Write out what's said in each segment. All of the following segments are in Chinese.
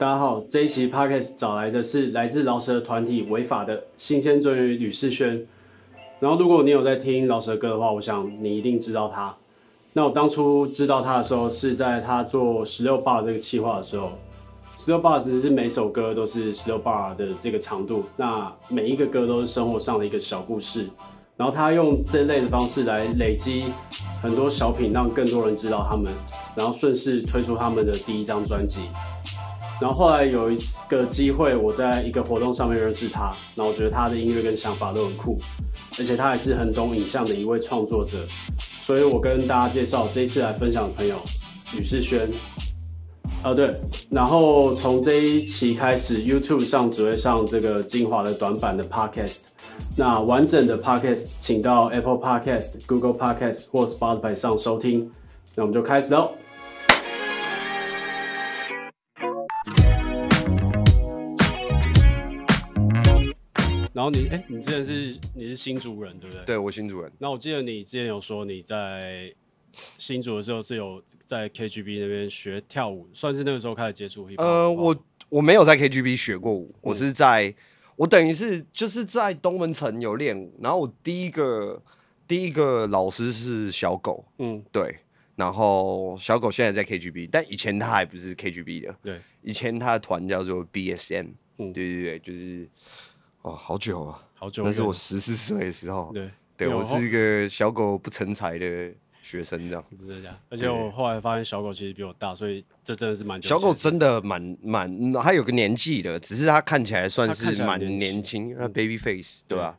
大家好，这一期 Podcast 找来的是来自饶舌团体违法的新鲜鱒鱼吕世轩。然后，如果你有在听饶舌歌的话，我想你一定知道他。那我当初知道他的时候，是在他做十六 bar 这个企划的时候。十六 bar 其实是每首歌都是十六 bar 的这个长度，那每一个歌都是生活上的一个小故事。然后他用这类的方式来累积很多小品，让更多人知道他们，然后顺势推出他们的第一张专辑。然后后来有一个机会，我在一个活动上面认识他，然后我觉得他的音乐跟想法都很酷，而且他还是很懂影像的一位创作者，所以我跟大家介绍这一次来分享的朋友吕士轩。哦对，然后从这一期开始，YouTube 上只会上这个精华的短版的 Podcast，那完整的 Podcast 请到 Apple Podcast、Google Podcast 或 Spotify 上收听。那我们就开始喽。然后你哎，你之前是你是新竹人对不对？对，我新竹人。那我记得你之前有说你在。新竹的时候是有在 KGB 那边学跳舞，算是那个时候开始接触。呃，我我没有在 KGB 学过舞，嗯、我是在，我等于是就是在东门城有练舞，然后我第一个第一个老师是小狗，嗯，对，然后小狗现在在 KGB，但以前他还不是 KGB 的，对，以前他的团叫做 BSM，嗯，对对对，就是哦，好久啊，好久，那是我十四岁的时候，对，对我是一个小狗不成才的。学生这样，真的假的？而且我后来发现小狗其实比我大，所以这真的是蛮。小狗真的蛮蛮，它有个年纪的，只是它看起来算是蛮年轻，那 baby face 对吧？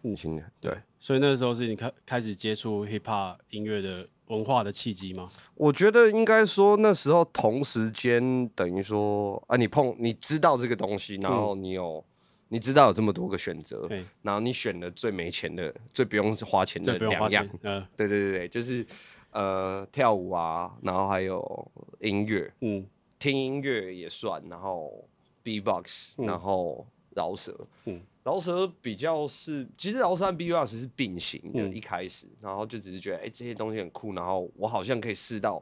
年轻的，对。所以那个时候是你开开始接触 hip hop 音乐的文化的契机吗？我觉得应该说那时候同时间等于说啊，你碰你知道这个东西，然后你有。你知道有这么多个选择，然后你选了最没钱的、最不用花钱的两样，嗯，对对对对，就是呃跳舞啊，然后还有音乐，嗯，听音乐也算，然后 B-box，然后饶舌，嗯，饶舌比较是，其实饶舌和 B-box 是并行的，嗯、一开始，然后就只是觉得，哎、欸，这些东西很酷，然后我好像可以试到，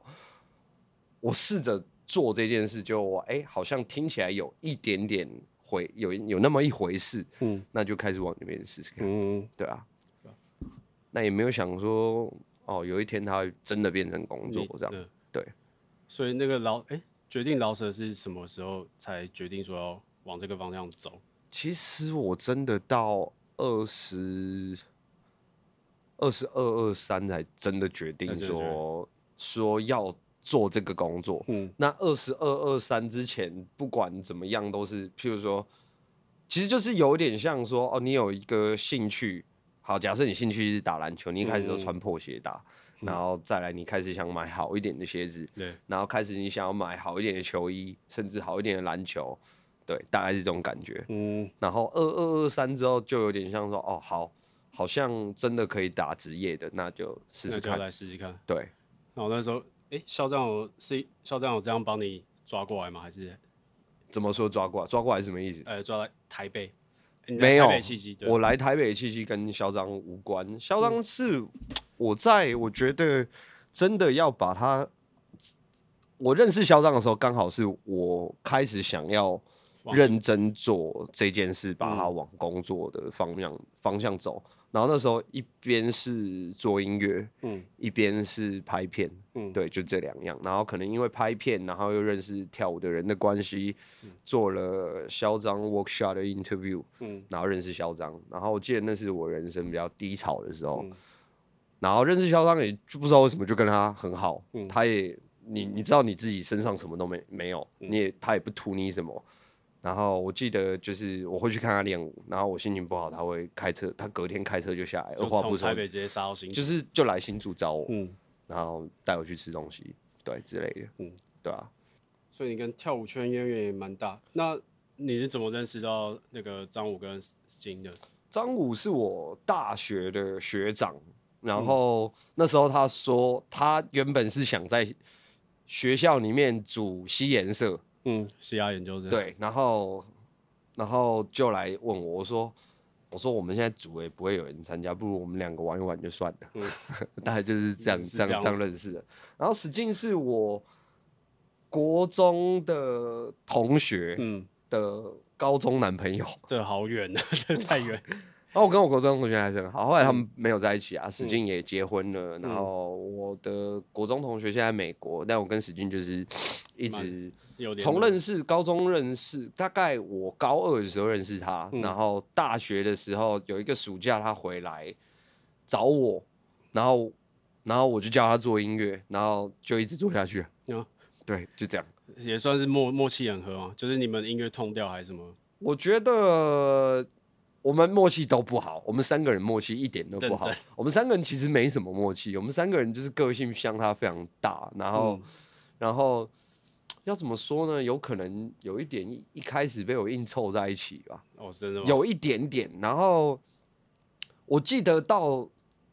我试着做这件事就，就哎，好像听起来有一点点。会有有那么一回事，嗯，那就开始往那边试试看，嗯，对啊，那也没有想说，哦，有一天他会真的变成工作这样，对，对，所以那个老，哎、欸，决定饶舌是什么时候才决定说要往这个方向走？其实我真的到二十二十二二三才真的决定说说要。做这个工作，嗯，那二十二、二三之前，不管怎么样，都是譬如说，其实就是有点像说，哦，你有一个兴趣，好，假设你兴趣是打篮球，你一开始都穿破鞋打，嗯、然后再来你开始想买好一点的鞋子，对，然后开始你想要买好一点的球衣，甚至好一点的篮球，对，大概是这种感觉，嗯，然后二二二三之后，就有点像说，哦，好，好像真的可以打职业的，那就试试看，来试试看，对，那我那时候。哎，校长有是校长有这样帮你抓过来吗？还是怎么说抓过来？抓过来是什么意思？呃，抓来台北，没有。我来台北的契机跟校长无关。校长是我在我觉得真的要把他，我认识校长的时候，刚好是我开始想要认真做这件事，把它往工作的方向方向走。然后那时候一边是做音乐，嗯，一边是拍片，嗯，对，就这两样。然后可能因为拍片，然后又认识跳舞的人的关系，嗯、做了嚣张 workshop 的 interview，嗯，然后认识嚣张。然后我记得那是我人生比较低潮的时候，嗯、然后认识嚣张也就不知道为什么就跟他很好，嗯，他也你你知道你自己身上什么都没没有，嗯、你也他也不图你什么。然后我记得就是我会去看他练舞，然后我心情不好，他会开车，他隔天开车就下来，二话不说，台北直接杀到新竹，就是就来新竹找我，嗯，然后带我去吃东西，对之类的，嗯，对啊，所以你跟跳舞圈渊源也蛮大。那你是怎么认识到那个张武跟金的？张武是我大学的学长，然后那时候他说他原本是想在学校里面组嘻研社。嗯，嘻哈研究生对，然后，然后就来问我，我说，我说我们现在组也不会有人参加，不如我们两个玩一玩就算了，嗯、大概就是这样，这样，这样认识的。然后史进是我国中的同学，嗯，的高中男朋友，这好远啊，这太远。然后我跟我国中同学还是很好，后来他们没有在一起啊，史进也结婚了。然后我的国中同学现在在美国，但我跟史进就是一直从认识高中认识，大概我高二的时候认识他，然后大学的时候有一个暑假他回来找我，然后然后我就教他做音乐，然后就一直做下去。对，就这样，也算是默默契很合嘛。就是你们音乐通调还是什么？我觉得。我们默契都不好，我们三个人默契一点都不好。我们三个人其实没什么默契，我们三个人就是个性相差非常大。然后，嗯、然后要怎么说呢？有可能有一点一开始被我硬凑在一起吧。哦，真的吗？有一点点。然后我记得到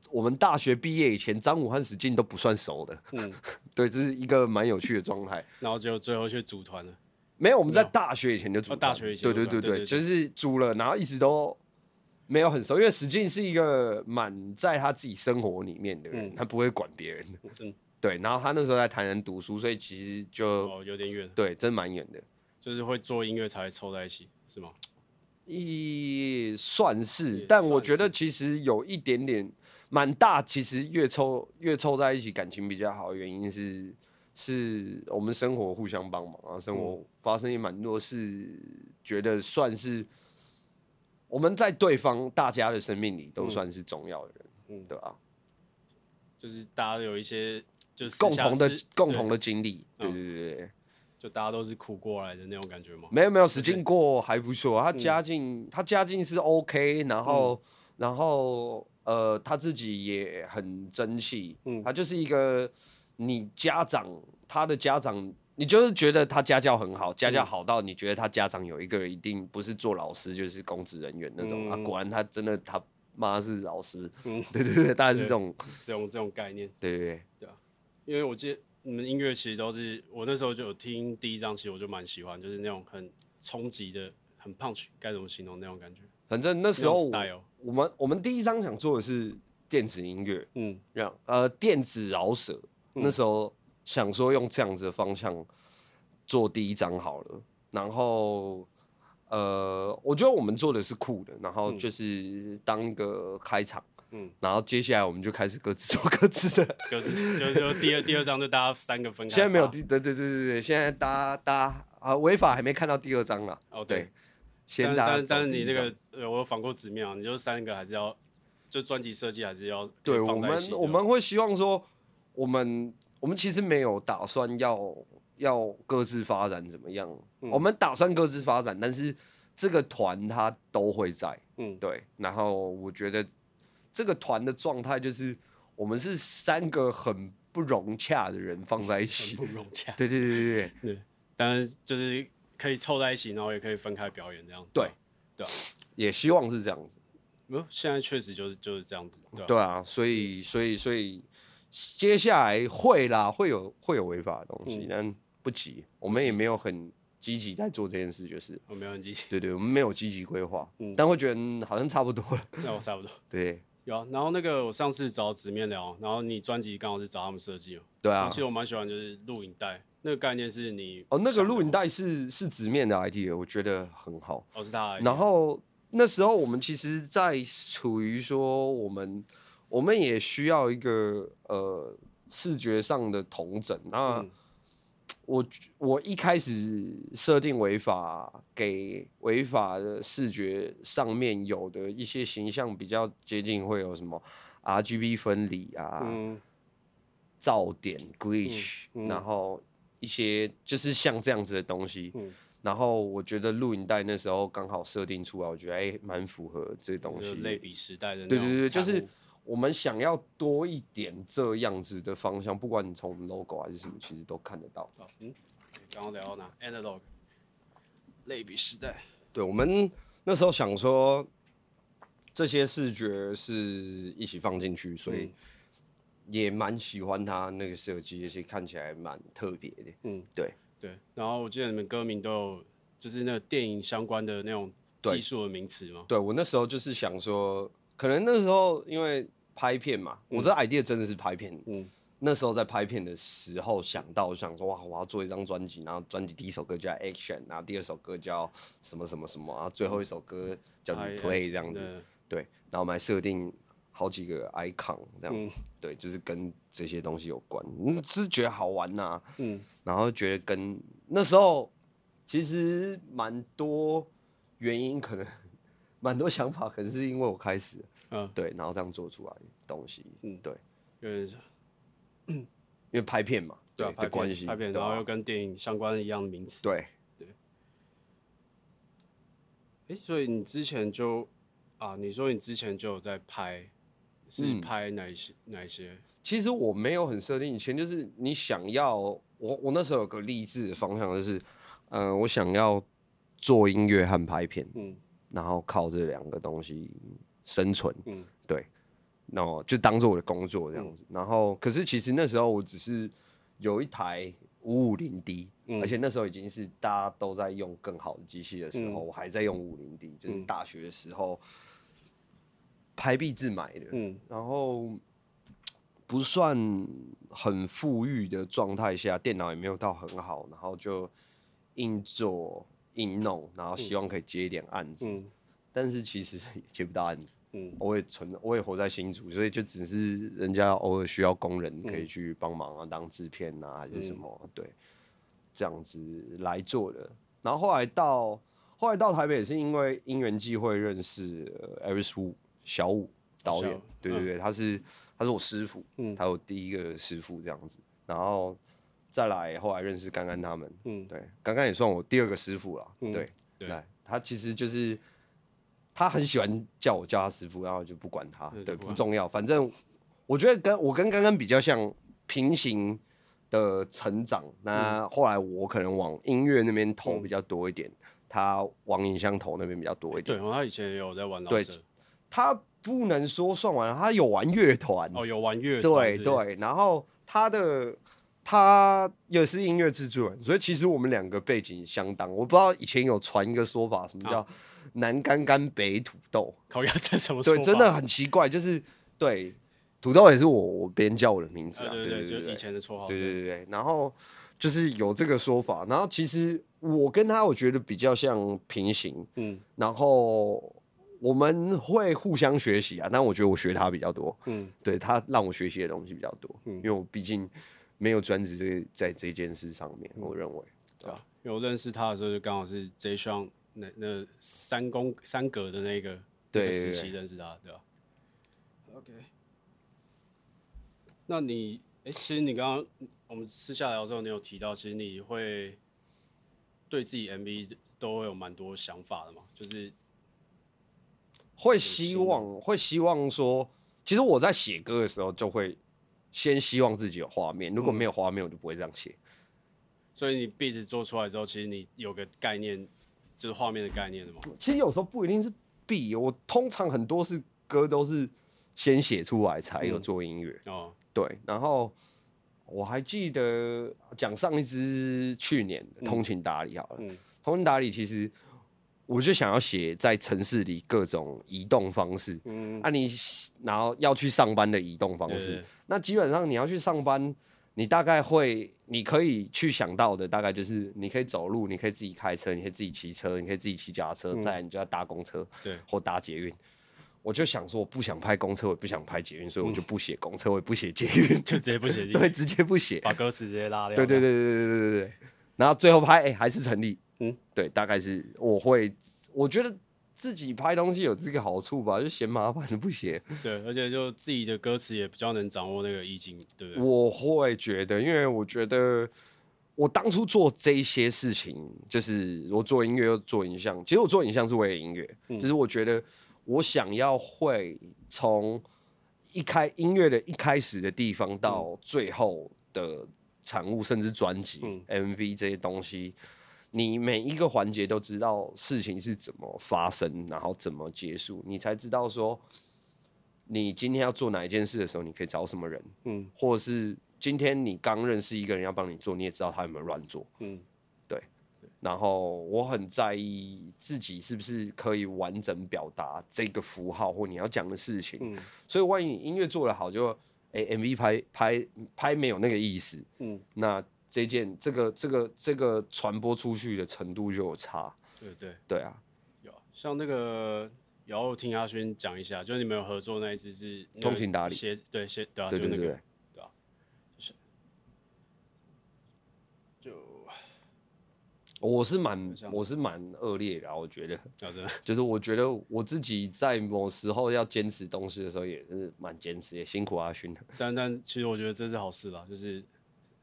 我们大学毕业以前，张武和史进都不算熟的。嗯，对，这是一个蛮有趣的状态。然后就最后去组团了。没有，我们在大学以前就组团。大学以前，对对对对，就是组了，然后一直都。没有很熟，因为史进是一个蛮在他自己生活里面的人，嗯、他不会管别人。嗯、对。然后他那时候在台南读书，所以其实就、哦、有点远。对，真蛮远的。就是会做音乐才会凑在一起，是吗？一算是，但我觉得其实有一点点蛮大。其实越凑越凑在一起，感情比较好的原因是，是我们生活互相帮忙啊，生活发生也蛮多事，觉得算是。我们在对方大家的生命里都算是重要的人，嗯，对吧？就是大家有一些就是共同的共同的经历，对对对对，就大家都是苦过来的那种感觉吗？没有没有，使劲过还不错，他家境他家境是 OK，然后然后呃他自己也很争气，嗯，他就是一个你家长他的家长。你就是觉得他家教很好，家教好到你觉得他家长有一个人一定不是做老师就是公职人员那种、嗯、啊，果然他真的他妈是老师，嗯，对对对，大概是这种。这种这种概念，对对对，对啊，因为我记得你们音乐其实都是我那时候就有听第一张，其实我就蛮喜欢，就是那种很冲击的、很 punch，该怎么形容那种感觉？反正那时候我，我们我们第一张想做的是电子音乐，嗯，让呃电子饶舌，嗯、那时候。想说用这样子的方向做第一张好了，然后呃，我觉得我们做的是酷的，然后就是当一个开场，嗯，然后接下来我们就开始各自做各自的，各自就就第二第二张就大家三个分开。现在没有第对对对对对，现在大家大家啊，违法还没看到第二张了。哦，对，对先但但但是你那个呃，我有访过纸面啊，你就三个还是要就专辑设计还是要对我们我们会希望说我们。我们其实没有打算要要各自发展怎么样，嗯、我们打算各自发展，但是这个团它都会在，嗯，对。然后我觉得这个团的状态就是我们是三个很不融洽的人放在一起，不融洽，对对对对对，对。当然就是可以凑在一起，然后也可以分开表演这样子，对对，也希望是这样子。不，现在确实就是就是这样子，对，对啊，所以所以所以。接下来会啦，会有会有违法的东西，嗯、但不急，我们也没有很积极在做这件事，就是我没有很积极，对对，我们没有积极规划，嗯，但会觉得好像差不多了，那我差不多，对，有啊，然后那个我上次找纸面聊，然后你专辑刚好是找他们设计哦，对啊，其实我蛮喜欢就是录影带，那个概念是你哦，那个录影带是是纸面的 idea，我觉得很好，哦是他，然后那时候我们其实，在处于说我们。我们也需要一个呃视觉上的同整。那、嗯、我我一开始设定违法，给违法的视觉上面有的一些形象比较接近，会有什么 RGB 分离啊、嗯、噪点 glitch，、嗯嗯、然后一些就是像这样子的东西。嗯、然后我觉得录影带那时候刚好设定出来，我觉得哎蛮符合这东西，类比时代的。对对对，就是。我们想要多一点这样子的方向，不管你从 logo 还是什么，其实都看得到。嗯，刚刚聊到哪？Analog 类比时代。对，我们那时候想说，这些视觉是一起放进去，所以也蛮喜欢它那个设计，而且看起来蛮特别的。嗯，对对。然后我记得你们歌名都有，就是那个电影相关的那种技术的名词吗？对，对我那时候就是想说。可能那时候因为拍片嘛，嗯、我这 idea 真的是拍片，嗯，那时候在拍片的时候想到，想说哇，我要做一张专辑，然后专辑第一首歌叫 Action，然后第二首歌叫什么什么什么，然后最后一首歌叫 Play 这样子，对，然后我们还设定好几个 icon 这样，嗯、对，就是跟这些东西有关，嗯，是觉得好玩呐、啊，嗯，然后觉得跟那时候其实蛮多原因，可能 蛮多想法，可能是因为我开始，嗯，对，然后这样做出来的东西，嗯，对，因为。因为拍片嘛，对，拍片，关系，拍片，然后又跟电影相关的一样的名词，对，对。哎，所以你之前就啊，你说你之前就有在拍，是拍哪一些？哪一些？其实我没有很设定，以前就是你想要，我我那时候有个励志的方向，就是，嗯，我想要做音乐和拍片，嗯，然后靠这两个东西生存，嗯，对。那么就当做我的工作这样子，嗯、然后可是其实那时候我只是有一台五五零 D，而且那时候已经是大家都在用更好的机器的时候，嗯、我还在用五五零 D，就是大学的时候拍币自买的，嗯，然后不算很富裕的状态下，电脑也没有到很好，然后就硬做硬弄，然后希望可以接一点案子，嗯、但是其实 接不到案子。嗯，我也存，我也活在新竹，所以就只是人家偶尔需要工人可以去帮忙啊，当制片啊还是什么，对，这样子来做的。然后后来到后来到台北也是因为因缘际会认识 Aris Wu 小五导演，对对对，他是他是我师傅，嗯，他有第一个师傅这样子，然后再来后来认识刚刚他们，嗯，对，刚刚也算我第二个师傅了，对对，他其实就是。他很喜欢叫我叫他师傅，然后就不管他，对，不重要。反正我觉得跟我跟刚刚比较像平行的成长。那后来我可能往音乐那边投比较多一点，他往影像投那边比较多一点。对，他以前也有在玩。对，他不能说算完了，他有玩乐团。哦，有玩乐团。对对，然后他的他也是音乐制作人，所以其实我们两个背景相当。我不知道以前有传一个说法，什么叫？南干干北土豆，烤鸭在什么说？对，真的很奇怪，就是对，土豆也是我我别人叫我的名字啊，对对对，以前的绰号，对对。对对，然后就是有这个说法，然后其实我跟他我觉得比较像平行，嗯，然后我们会互相学习啊，但我觉得我学他比较多，嗯，对他让我学习的东西比较多，嗯，因为我毕竟没有专职这在这件事上面，我认为，对吧？因为我认识他的时候就刚好是 J 双。那那三公三格的那个对，那个时期认识他，对吧？OK，那你哎、欸，其实你刚刚我们私下聊之后，你有提到，其实你会对自己 MV 都会有蛮多想法的嘛？就是会希望会希望说，其实我在写歌的时候，就会先希望自己有画面，如果没有画面，我就不会这样写。所以你 beat 做出来之后，其实你有个概念。就是画面的概念的吗？其实有时候不一定是 beat，我通常很多是歌都是先写出来才有做音乐。嗯、哦，对。然后我还记得讲上一支去年的《通情达理》好了，嗯《通情达理》其实我就想要写在城市里各种移动方式。嗯，啊，你然后要去上班的移动方式，对对对，那基本上你要去上班。你大概会，你可以去想到的大概就是，你可以走路，你可以自己开车，你可以自己骑车，你可以自己骑脚踏车，嗯、再来你就要搭公车，对，或搭捷运。我就想说，我不想拍公车，我也不想拍捷运，所以我就不写公车，我也不写捷运，就直接不写，对，直接不写，把歌词直接拉掉。对对对对对对对对。然后最后拍，哎、欸，还是成立。嗯，对，大概是我会，我觉得。自己拍东西有这个好处吧，就嫌麻烦就不写。对，而且就自己的歌词也比较能掌握那个意境，对不对？我会觉得，因为我觉得我当初做这些事情，就是我做音乐又做影像。其实我做影像是为了音乐，嗯、就是我觉得我想要会从一开音乐的一开始的地方到最后的产物，甚至专辑、嗯、MV 这些东西。你每一个环节都知道事情是怎么发生，然后怎么结束，你才知道说，你今天要做哪一件事的时候，你可以找什么人，嗯，或者是今天你刚认识一个人要帮你做，你也知道他有没有乱做，嗯，对。然后我很在意自己是不是可以完整表达这个符号或你要讲的事情，嗯，所以万一你音乐做得好，就哎、欸、MV 拍拍拍没有那个意思，嗯，那这件这个这个这个传播出去的程度就有差。对对对啊，有像那个，然后听阿勋讲一下，就是你们有合作那一支是通情达理鞋，对鞋对啊，对对对，就那个。我是蛮我是蛮恶劣的，啊我觉得，就是我觉得我自己在某时候要坚持东西的时候，也是蛮坚持，也辛苦阿勋的。但但其实我觉得这是好事啦，就是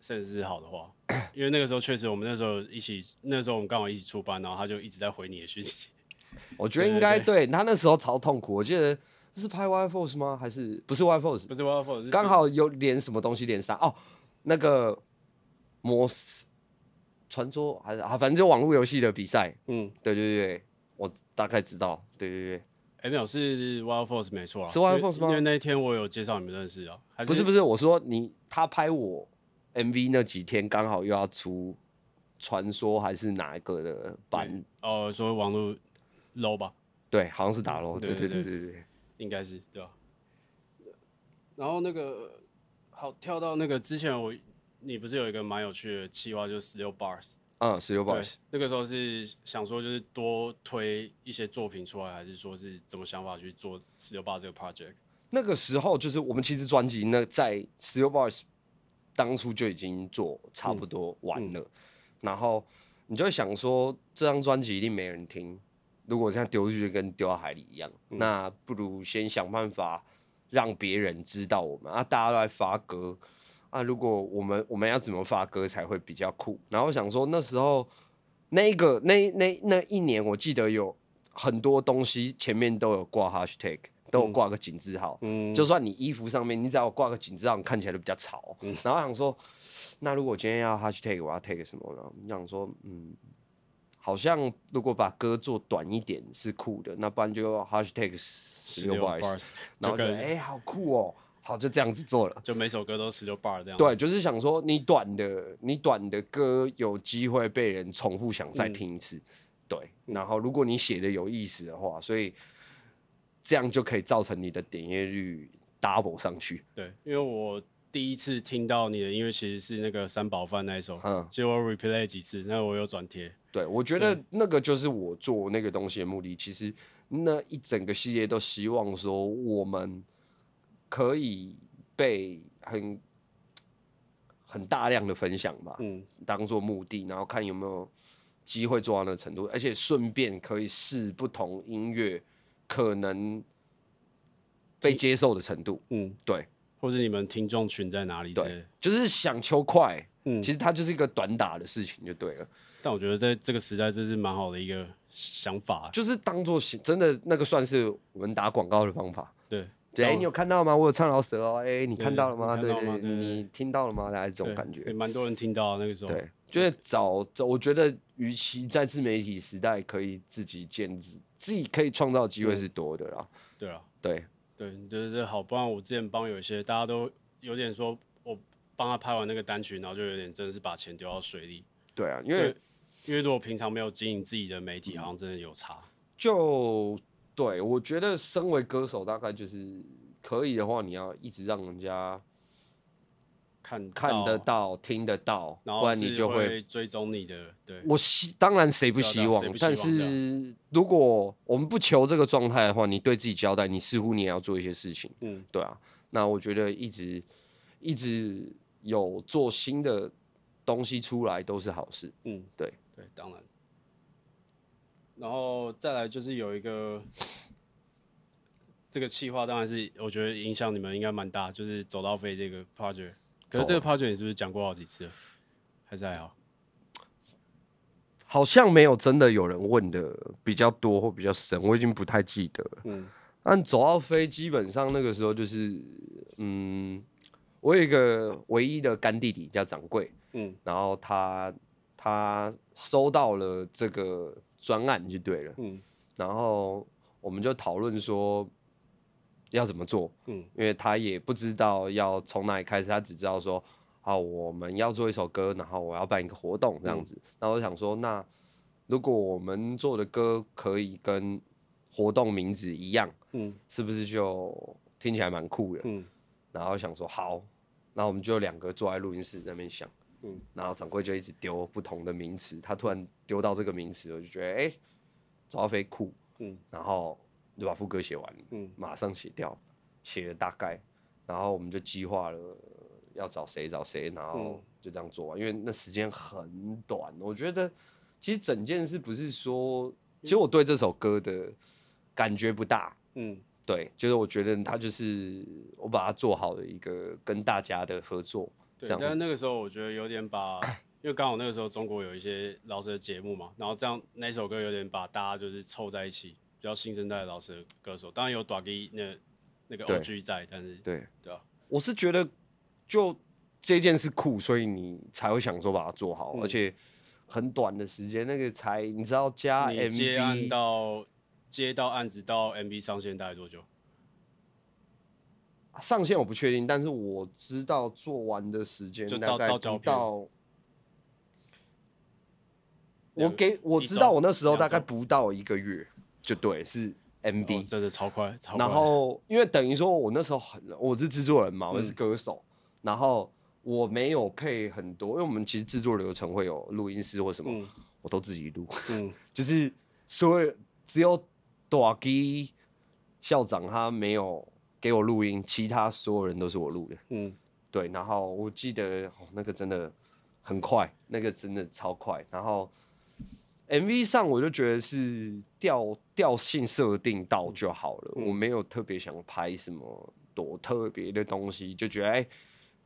甚至是好的话，因为那个时候确实我们那时候一起，那时候我们刚好一起出班，然后他就一直在回你的讯息。我觉得应该对他那时候超痛苦，我记得是拍 Y Force 吗？还是不是 Y Force？不是 Y Force，刚好有连什么东西连上哦，那个模式。传说还是啊，反正就网络游戏的比赛。嗯，对对对，我大概知道。对对对，哎、欸，没有是 Wild Force 没错啊，是 Wild Force 吗？因为那一天我有介绍你们认识啊。还是不是不是，我说你他拍我 MV 那几天刚好又要出传说还是哪一个的版？哦，说网络 low 吧？对，好像是打 low。对对对对对，应该是对吧？然后那个好跳到那个之前我。你不是有一个蛮有趣的企划，就是十六 bars。嗯，十六 bars。那个时候是想说，就是多推一些作品出来，还是说是怎么想法去做十六 bars 这个 project？那个时候就是我们其实专辑那，在十六 bars 当初就已经做差不多完了，然后你就会想说，这张专辑一定没人听，如果这样丢出去跟丢到海里一样，嗯、那不如先想办法让别人知道我们啊，大家都来发歌。啊，如果我们我们要怎么发歌才会比较酷？然后想说那时候那个那那那一年，我记得有很多东西前面都有挂 hashtag，都有挂个井字号。嗯，就算你衣服上面你只要挂个井字号，你看起来都比较潮。嗯，然后想说，那如果今天要 hashtag，我要 take 什么呢？你想说，嗯，好像如果把歌做短一点是酷的，那不然就 hashtag 十六 bars，然后觉得哎、欸，好酷哦。好，就这样子做了，就每首歌都十六 bar 这样。对，就是想说你短的，你短的歌有机会被人重复想再听一次。嗯、对，然后如果你写的有意思的话，所以这样就可以造成你的点阅率 double 上去。对，因为我第一次听到你的音乐其实是那个三宝饭那一首，嗯，结果 replay 几次，那我有转贴。对，我觉得那个就是我做那个东西的目的。其实那一整个系列都希望说我们。可以被很很大量的分享吧，嗯，当做目的，然后看有没有机会做到那个程度，而且顺便可以试不同音乐可能被接受的程度，嗯，对，或者你们听众群在哪里？对，就是想求快，嗯，其实它就是一个短打的事情就对了。但我觉得在这个时代，这是蛮好的一个想法，就是当做真的那个算是我们打广告的方法，对。哎，你有看到吗？我有唱饶舌哦。哎，你看到了吗？对对，你听到了吗？大概这种感觉，蛮多人听到那个时候。对，就是找找，我觉得，与其在自媒体时代可以自己建制，自己可以创造机会是多的啦。对啊，对对，就是这好。不然我之前帮有一些大家都有点说，我帮他拍完那个单曲，然后就有点真的是把钱丢到水里。对啊，因为因为如果平常没有经营自己的媒体，好像真的有差。就。对，我觉得身为歌手，大概就是可以的话，你要一直让人家看看得到、听得到，不然你就会追踪你的。对，我希当然谁不希望，但是如果我们不求这个状态的话，你对自己交代，你似乎你也要做一些事情。嗯，对啊。那我觉得一直一直有做新的东西出来都是好事。嗯，对对，当然。然后再来就是有一个这个企划，当然是我觉得影响你们应该蛮大，就是走到飞这个 project。可是这个 project 你是不是讲过好几次了？还是还好？好像没有真的有人问的比较多或比较深，我已经不太记得了。嗯，但走到飞基本上那个时候就是，嗯，我有一个唯一的干弟弟叫掌柜，嗯，然后他他收到了这个。专案就对了，嗯，然后我们就讨论说要怎么做，嗯，因为他也不知道要从哪里开始，他只知道说，好，我们要做一首歌，然后我要办一个活动这样子。然后我想说，那如果我们做的歌可以跟活动名字一样，嗯，是不是就听起来蛮酷的？嗯，然后想说好，那我们就两个坐在录音室那边想，嗯，然后掌柜就一直丢不同的名词，他突然丢到这个名词，我就觉得哎、欸，周阿飞酷，嗯，然后就把副歌写完，嗯，马上写掉，写了大概，然后我们就计划了要找谁找谁，然后就这样做完，因为那时间很短，我觉得其实整件事不是说，其实我对这首歌的感觉不大，嗯。对，就是我觉得他就是我把它做好的一个跟大家的合作。对，但是那个时候我觉得有点把，因为刚好那个时候中国有一些老师的节目嘛，然后这样那首歌有点把大家就是凑在一起，比较新生代的老师歌手，当然有大吉那那个 OG 在，但是对对啊，我是觉得就这件事酷，所以你才会想说把它做好，嗯、而且很短的时间，那个才你知道加 MV 接案到。接到案子到 MV 上线大概多久？上线我不确定，但是我知道做完的时间大概不到，到。我给我知道我那时候大概不到一个月，就对，是 MV，、哦、真的超快，超快。然后因为等于说我那时候很，我是制作人嘛，我是歌手，嗯、然后我没有配很多，因为我们其实制作流程会有录音师或什么，嗯、我都自己录，嗯，就是所有只有。大基校长他没有给我录音，其他所有人都是我录的。嗯，对。然后我记得、哦、那个真的很快，那个真的超快。然后 MV 上我就觉得是调调性设定到就好了，嗯、我没有特别想拍什么多特别的东西，就觉得哎、欸，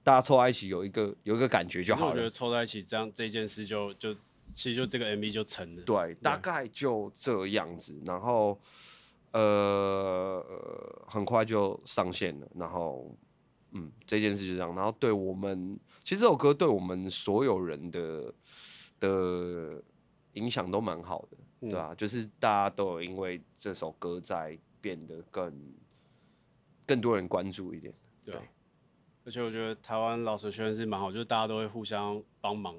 大家凑在一起有一个有一个感觉就好了。我觉得凑在一起这样这件事就就。其实就这个 MV 就成了，对，大概就这样子，然后呃，很快就上线了，然后嗯，这件事就这样，然后对我们，其实这首歌对我们所有人的的影响都蛮好的，嗯、对吧、啊？就是大家都有因为这首歌在变得更更多人关注一点，对，对，而且我觉得台湾老舌圈是蛮好，就是大家都会互相帮忙。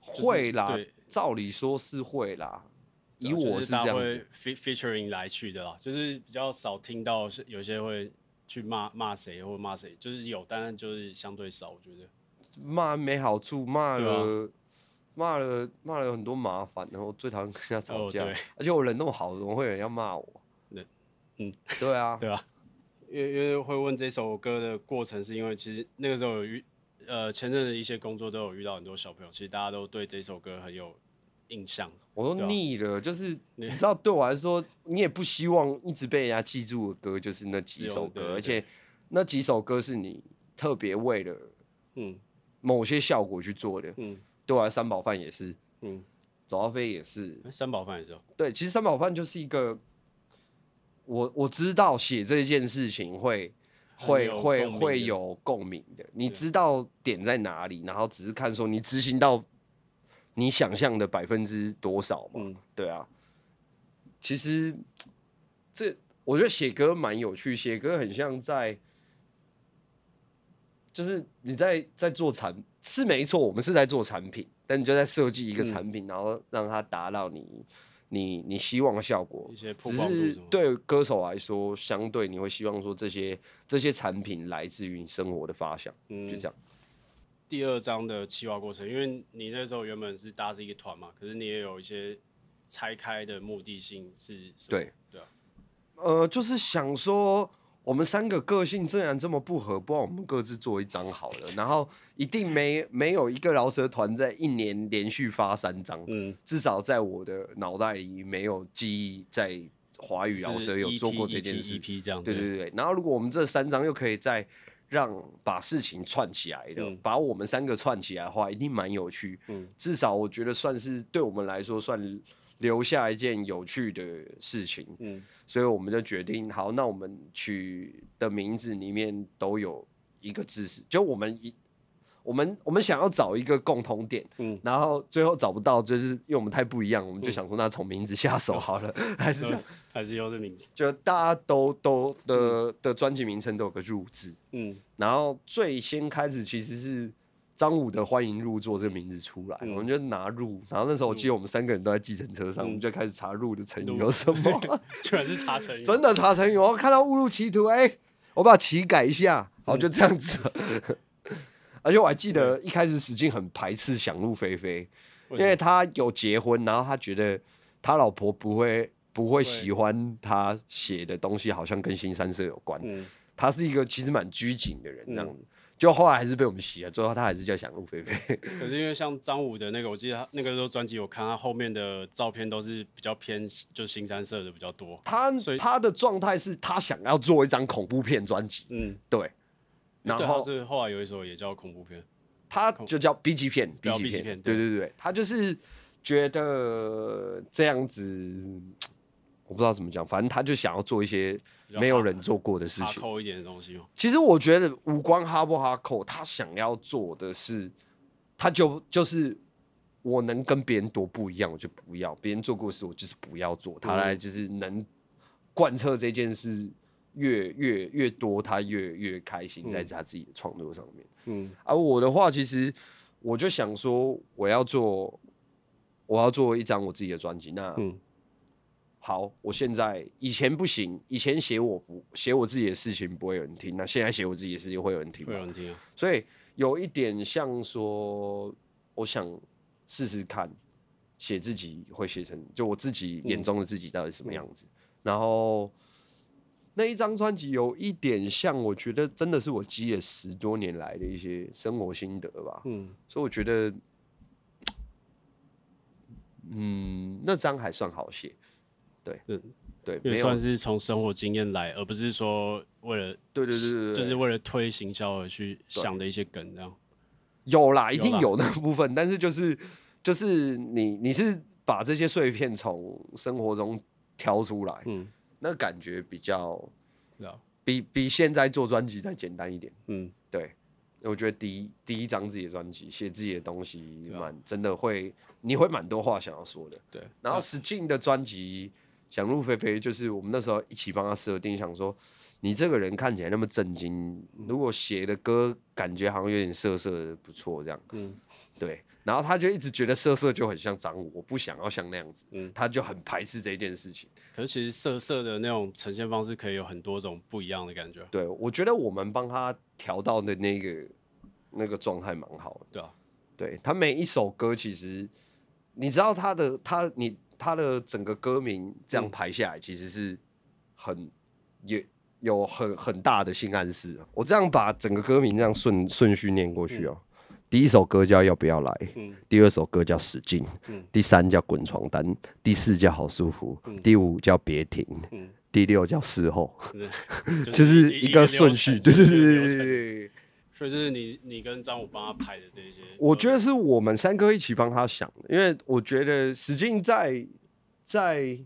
会啦，照理说是会啦。以我是这样子，featuring 来去的啦，就是比较少听到是有些会去骂骂谁或骂谁，就是有，但是就是相对少。我觉得骂没好处，骂了骂了骂了很多麻烦，然后最讨厌跟人家吵架。而且我人那么好，怎么会有人要骂我？嗯，对啊，对啊。因为因为会问这首歌的过程，是因为其实那个时候有遇。呃，前阵的一些工作都有遇到很多小朋友，其实大家都对这首歌很有印象。我都腻了，就是你知道，对我来说，你也不希望一直被人家记住的歌就是那几首歌，而且那几首歌是你特别为了嗯某些效果去做的。嗯，对啊，三宝饭也是，嗯，周阿飞也是，三宝饭也是。哦对，其实三宝饭就是一个，我我知道写这件事情会。会会会有共鸣的，你知道点在哪里，然后只是看说你执行到你想象的百分之多少嘛？嗯、对啊，其实这我觉得写歌蛮有趣，写歌很像在，就是你在在做产是没错，我们是在做产品，但你就在设计一个产品，嗯、然后让它达到你。你你希望的效果，只是对歌手来说，相对你会希望说这些这些产品来自于你生活的发想，嗯，就这样。第二章的企划过程，因为你那时候原本是搭是一个团嘛，可是你也有一些拆开的目的性是什么？对对啊，呃，就是想说。我们三个个性竟然这么不合，不然我们各自做一张好了。然后一定没没有一个饶舌团在一年连续发三张，嗯，至少在我的脑袋里没有记忆，在华语饶舌有做过这件事。对对对对。然后如果我们这三张又可以再让把事情串起来的，嗯、把我们三个串起来的话，一定蛮有趣。嗯，至少我觉得算是对我们来说算留下一件有趣的事情。嗯。所以我们就决定，好，那我们取的名字里面都有一个字，是就我们一我们我们想要找一个共同点，嗯，然后最后找不到，就是因为我们太不一样，我们就想说，那从名字下手好了，嗯、还是这样，还是用这名字，就大家都都的的专辑名称都有个入字，嗯，然后最先开始其实是。张武的欢迎入座这个名字出来，嗯、我们就拿入，然后那时候我记得我们三个人都在计程车上，嗯、我们就开始查入的成语有什么，居然是查成语，真的查成语，我看到误入歧途，哎、欸，我把“歧”改一下，好，就这样子。而且我还记得一开始史进很排斥想入非非，因为他有结婚，然后他觉得他老婆不会不会喜欢他写的东西，好像跟新三社有关。他是一个其实蛮拘谨的人，这样子。就后来还是被我们洗了，最后他还是叫想入非非。可是因为像张武的那个，我记得他那个时候专辑，我看他后面的照片都是比较偏就新三色的比较多。他所以他的状态是他想要做一张恐怖片专辑，嗯，对。然后是后来有一首也叫恐怖片，他就叫 B 级片，B 级片，对对对，他就是觉得这样子，我不知道怎么讲，反正他就想要做一些。没有人做过的事情，扣一点的东西吗？其实我觉得无关哈不哈扣，他想要做的是，他就就是我能跟别人多不一样，我就不要别人做过的事，我就是不要做。他来就是能贯彻这件事越越越多，他越越开心，在他自己的创作上面。嗯，而我的话，其实我就想说，我要做，我要做一张我自己的专辑。那嗯。好，我现在以前不行，以前写我不写我自己的事情不会有人听，那现在写我自己的事情会有人听吗？会有人听啊。所以有一点像说，我想试试看写自己会写成就我自己眼中的自己到底什么样子。嗯、然后那一张专辑有一点像，我觉得真的是我积了十多年来的一些生活心得吧。嗯，所以我觉得，嗯，那张还算好写。对，嗯，对，也算是从生活经验来，而不是说为了，对对对对，就是为了推行销而去想的一些梗这样。有啦，一定有那部分，但是就是就是你你是把这些碎片从生活中挑出来，嗯，那感觉比较，比比现在做专辑再简单一点，嗯，对，我觉得第一第一张自己的专辑，写自己的东西，蛮真的会，你会蛮多话想要说的，对，然后使劲的专辑。想入非非，就是我们那时候一起帮他设定，想说你这个人看起来那么震惊，如果写的歌感觉好像有点色色的，不错这样。嗯，对。然后他就一直觉得色色就很像张武，我不想要像那样子。嗯，他就很排斥这件事情。可是其实色色的那种呈现方式可以有很多种不一样的感觉。对，我觉得我们帮他调到的那个那个状态蛮好的。对啊，对他每一首歌其实你知道他的他你。他的整个歌名这样排下来，其实是很也有很很大的性暗示。我这样把整个歌名这样顺顺序念过去哦。第一首歌叫要不要来，第二首歌叫使劲，第三叫滚床单，第四叫好舒服，第五叫别停，第六叫事后，就是一个顺序。对对对对对。所以这是你你跟张武帮他拍的这些，我觉得是我们三个一起帮他想的，因为我觉得史进在在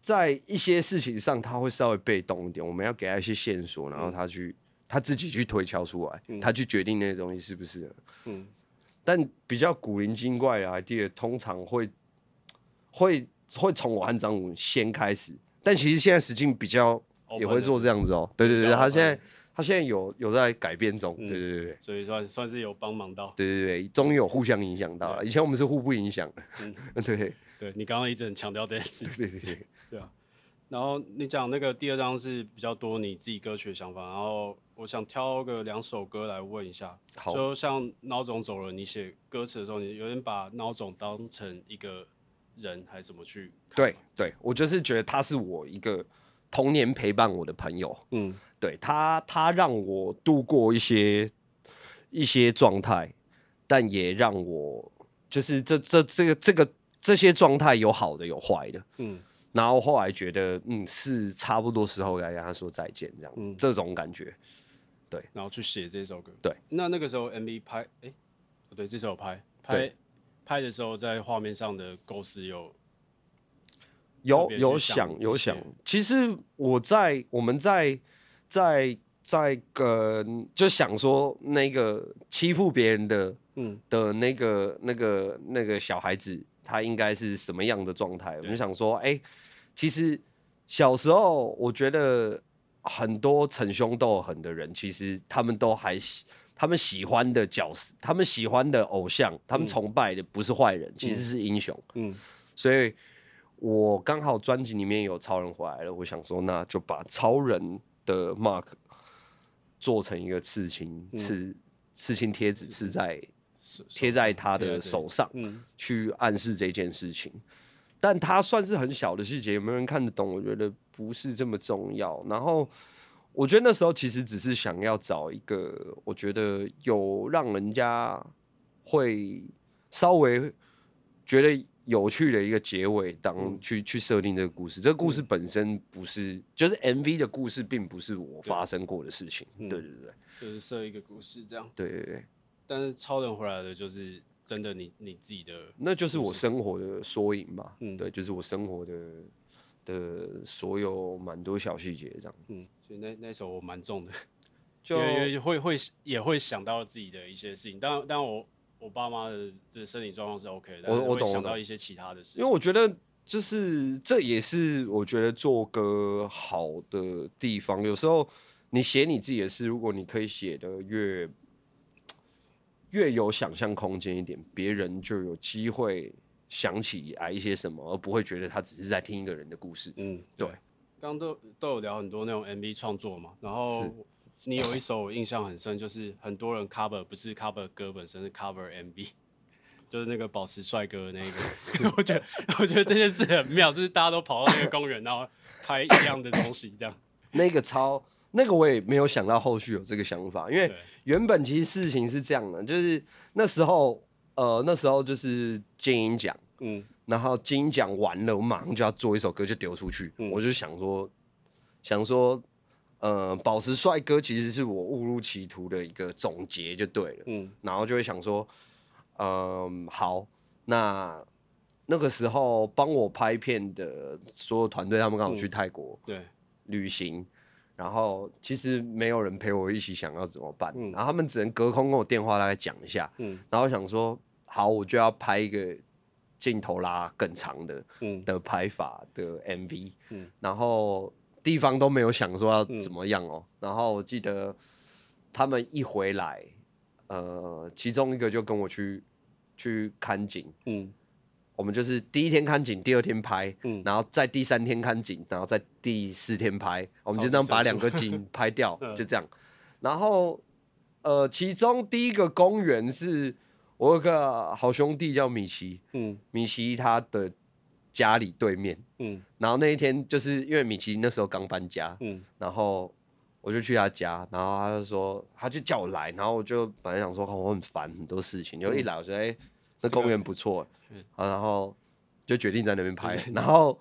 在一些事情上他会稍微被动一点，我们要给他一些线索，然后他去、嗯、他自己去推敲出来，嗯、他去决定那些东西是不适合。嗯，但比较古灵精怪的 idea 通常会会会从我和张武先开始，但其实现在史进比较也会做这样子哦、喔，对对对，他现在。他现在有有在改变中，对对对，所以算算是有帮忙到，对对对，终于有互相影响到了。以前我们是互不影响的，嗯，对。对，你刚刚一直很强调这件事，对对对，对啊。然后你讲那个第二张是比较多你自己歌曲的想法，然后我想挑个两首歌来问一下，好，就像孬种走了，你写歌词的时候，你有点把孬种当成一个人还是怎么去？对对，我就是觉得他是我一个童年陪伴我的朋友，嗯。对他，他让我度过一些一些状态，但也让我就是这这这个这个这些状态有好的有坏的，嗯，然后后来觉得嗯是差不多时候来跟他说再见这样，嗯，这种感觉，对，然后去写这首歌，对，那那个时候 MV 拍，哎，不对，这首拍拍拍的时候，在画面上的构思有有有想有想，其实我在我们在。在在跟就想说那个欺负别人的，嗯的那个那个那个小孩子，他应该是什么样的状态？我们想说，哎，其实小时候我觉得很多逞凶斗狠的人，其实他们都还喜，他们喜欢的角色，他们喜欢的偶像，他们崇拜的不是坏人，其实是英雄。嗯，所以我刚好专辑里面有超人回来了，我想说，那就把超人。的 Mark 做成一个刺青，刺刺青贴纸刺在贴在他的手上，去暗示这件事情。但他算是很小的细节，有没有人看得懂？我觉得不是这么重要。然后我觉得那时候其实只是想要找一个，我觉得有让人家会稍微觉得有趣的一个结尾，当去去设定这个故事。这个故事本身不是，就是 MV 的故事，并不是我发生过的事情。对对对，就是设一个故事这样。对对对。但是超人回来的就是。真的你，你你自己的，那就是我生活的缩影吧。嗯，对，就是我生活的的所有蛮多小细节这样。嗯，所以那那首我蛮重的，就会会会也会想到自己的一些事情。当然，当然我我爸妈的这身体状况是 OK 的，我我懂想到一些其他的事情。因为我觉得就是这也是我觉得做歌好的地方。有时候你写你自己的事，如果你可以写的越。越有想象空间一点，别人就有机会想起来一些什么，而不会觉得他只是在听一个人的故事。嗯，对。刚刚都都有聊很多那种 MV 创作嘛，然后你有一首我印象很深，就是很多人 cover 不是 cover 歌本身，是 cover MV，就是那个保持帅哥那个。我觉得我觉得这件事很妙，就是大家都跑到那个公园，然后拍一样的东西，这样。那个超。那个我也没有想到后续有这个想法，因为原本其实事情是这样的，就是那时候呃那时候就是金鹰奖，嗯，然后金鹰奖完了，我马上就要做一首歌就丢出去，嗯、我就想说想说呃宝石帅哥其实是我误入歧途的一个总结就对了，嗯，然后就会想说嗯、呃、好，那那个时候帮我拍片的所有团队他们刚好去泰国、嗯、对旅行。然后其实没有人陪我一起想要怎么办，嗯、然后他们只能隔空跟我电话大概讲一下，嗯、然后想说好，我就要拍一个镜头拉更长的、嗯、的拍法的 MV，、嗯、然后地方都没有想说要怎么样哦，嗯、然后我记得他们一回来，呃，其中一个就跟我去去看景，嗯。我们就是第一天看景，第二天拍，嗯，然后在第三天看景，然后在第四天拍，我们就这样把两个景拍掉，就这样。然后，呃，其中第一个公园是我有个好兄弟叫米奇，嗯，米奇他的家里对面，嗯，然后那一天就是因为米奇那时候刚搬家，嗯，然后我就去他家，然后他就说，他就叫我来，然后我就本来想说，我很烦很多事情，就一来我觉得，哎，那公园不错。好，然后就决定在那边拍，然后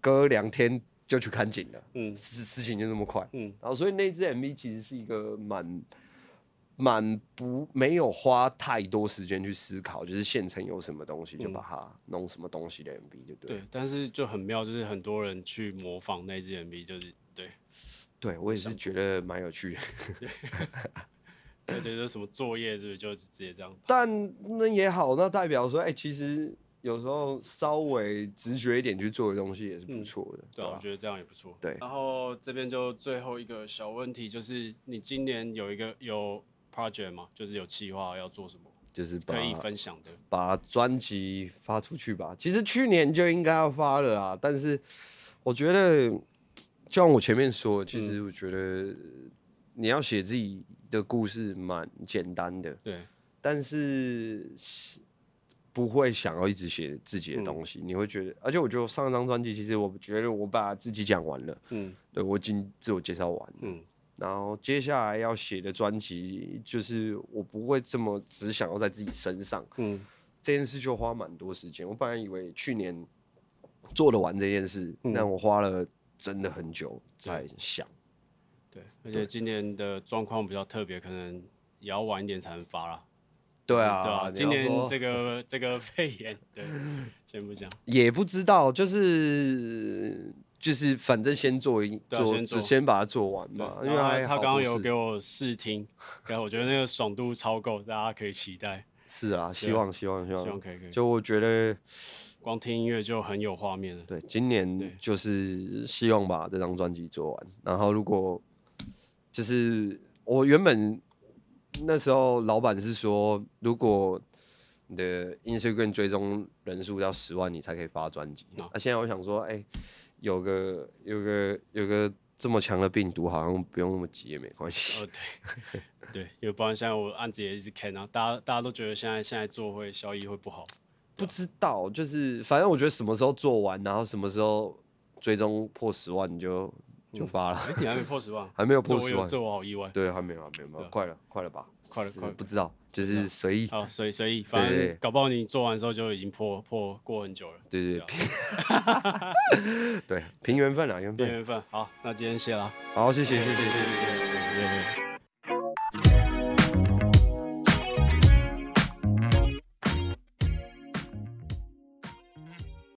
隔两天就去看景了。嗯，事事情就那么快。嗯，然后所以那支 MV 其实是一个蛮蛮不没有花太多时间去思考，就是现成有什么东西就把它弄什么东西的 MV 就对。对，但是就很妙，就是很多人去模仿那支 MV，就是对，对我也是觉得蛮有趣的。我觉得什么作业是不是就直接这样？但那也好，那代表说，哎、欸，其实有时候稍微直觉一点去做的东西也是不错的。嗯、对，我觉得这样也不错。对，然后这边就最后一个小问题，就是你今年有一个有 project 吗？就是有计划要做什么？就是可以分享的，把专辑发出去吧。其实去年就应该要发了啊，但是我觉得，就像我前面说，其实我觉得你要写自己。的故事蛮简单的，对，但是不会想要一直写自己的东西，嗯、你会觉得，而且我觉得上一张专辑，其实我觉得我把自己讲完了，嗯，对我已经自我介绍完了，嗯，然后接下来要写的专辑，就是我不会这么只想要在自己身上，嗯，这件事就花蛮多时间。我本来以为去年做得完这件事，嗯、但我花了真的很久在想。对，而且今年的状况比较特别，可能也要晚一点才能发了。对啊，对啊，今年这个这个 肺炎，对，先不讲，也不知道，就是就是反正先做一做，先把它做完嘛。因为他刚刚有给我试听，然后我觉得那个爽度超够，大家可以期待。是啊，希望希望希望，希望可以可以。就我觉得，光听音乐就很有画面了。对，今年就是希望把这张专辑做完，然后如果。就是我原本那时候，老板是说，如果你的 Instagram 追踪人数要十万，你才可以发专辑。那、啊啊、现在我想说，哎、欸，有个有个有个这么强的病毒，好像不用那么急也没关系。哦，对，对，因为不然现在我案子也一直开，然后大家大家都觉得现在现在做会效益会不好。不知道，就是反正我觉得什么时候做完，然后什么时候最终破十万你就就发了。你还没破十万？还没有破十万，这我好意外。对，还没有，还没有，快了，快了吧？快了，快了，不知道，就是随意。好，随随意，反正搞不好你做完的时候就已经破破过很久了。对对对，对，凭缘分啊，缘分。凭缘分。好，那今天谢了。好，谢谢，谢谢，谢谢，谢谢。